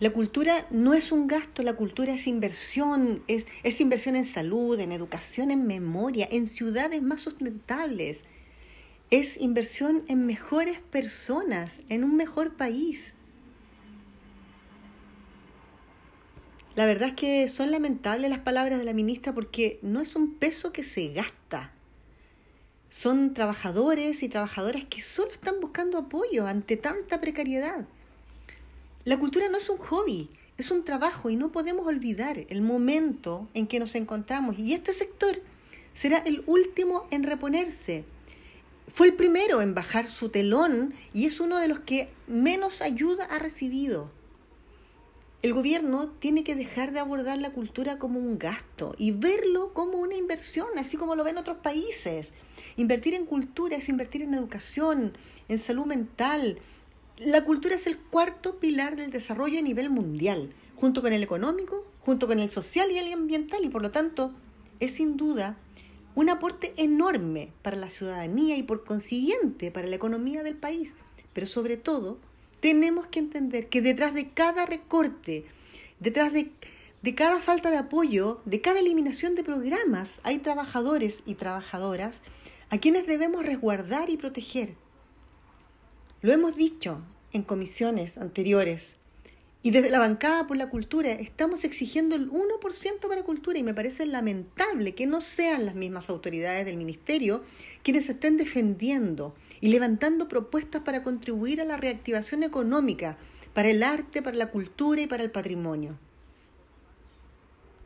La cultura no es un gasto, la cultura es inversión, es, es inversión en salud, en educación, en memoria, en ciudades más sustentables. Es inversión en mejores personas, en un mejor país. La verdad es que son lamentables las palabras de la ministra porque no es un peso que se gasta. Son trabajadores y trabajadoras que solo están buscando apoyo ante tanta precariedad. La cultura no es un hobby, es un trabajo y no podemos olvidar el momento en que nos encontramos. Y este sector será el último en reponerse. Fue el primero en bajar su telón y es uno de los que menos ayuda ha recibido. El gobierno tiene que dejar de abordar la cultura como un gasto y verlo como una inversión, así como lo ven otros países. Invertir en cultura es invertir en educación, en salud mental. La cultura es el cuarto pilar del desarrollo a nivel mundial, junto con el económico, junto con el social y el ambiental, y por lo tanto es sin duda un aporte enorme para la ciudadanía y por consiguiente para la economía del país, pero sobre todo tenemos que entender que detrás de cada recorte, detrás de, cada falta de apoyo, de cada eliminación de programas, hay trabajadores y trabajadoras a quienes debemos resguardar y proteger. Lo hemos dicho en comisiones anteriores. Y desde la bancada por la cultura estamos exigiendo el 1% para cultura y me parece lamentable que no sean las mismas autoridades del ministerio quienes estén defendiendo y levantando propuestas para contribuir a la reactivación económica, para el arte, para la cultura y para el patrimonio.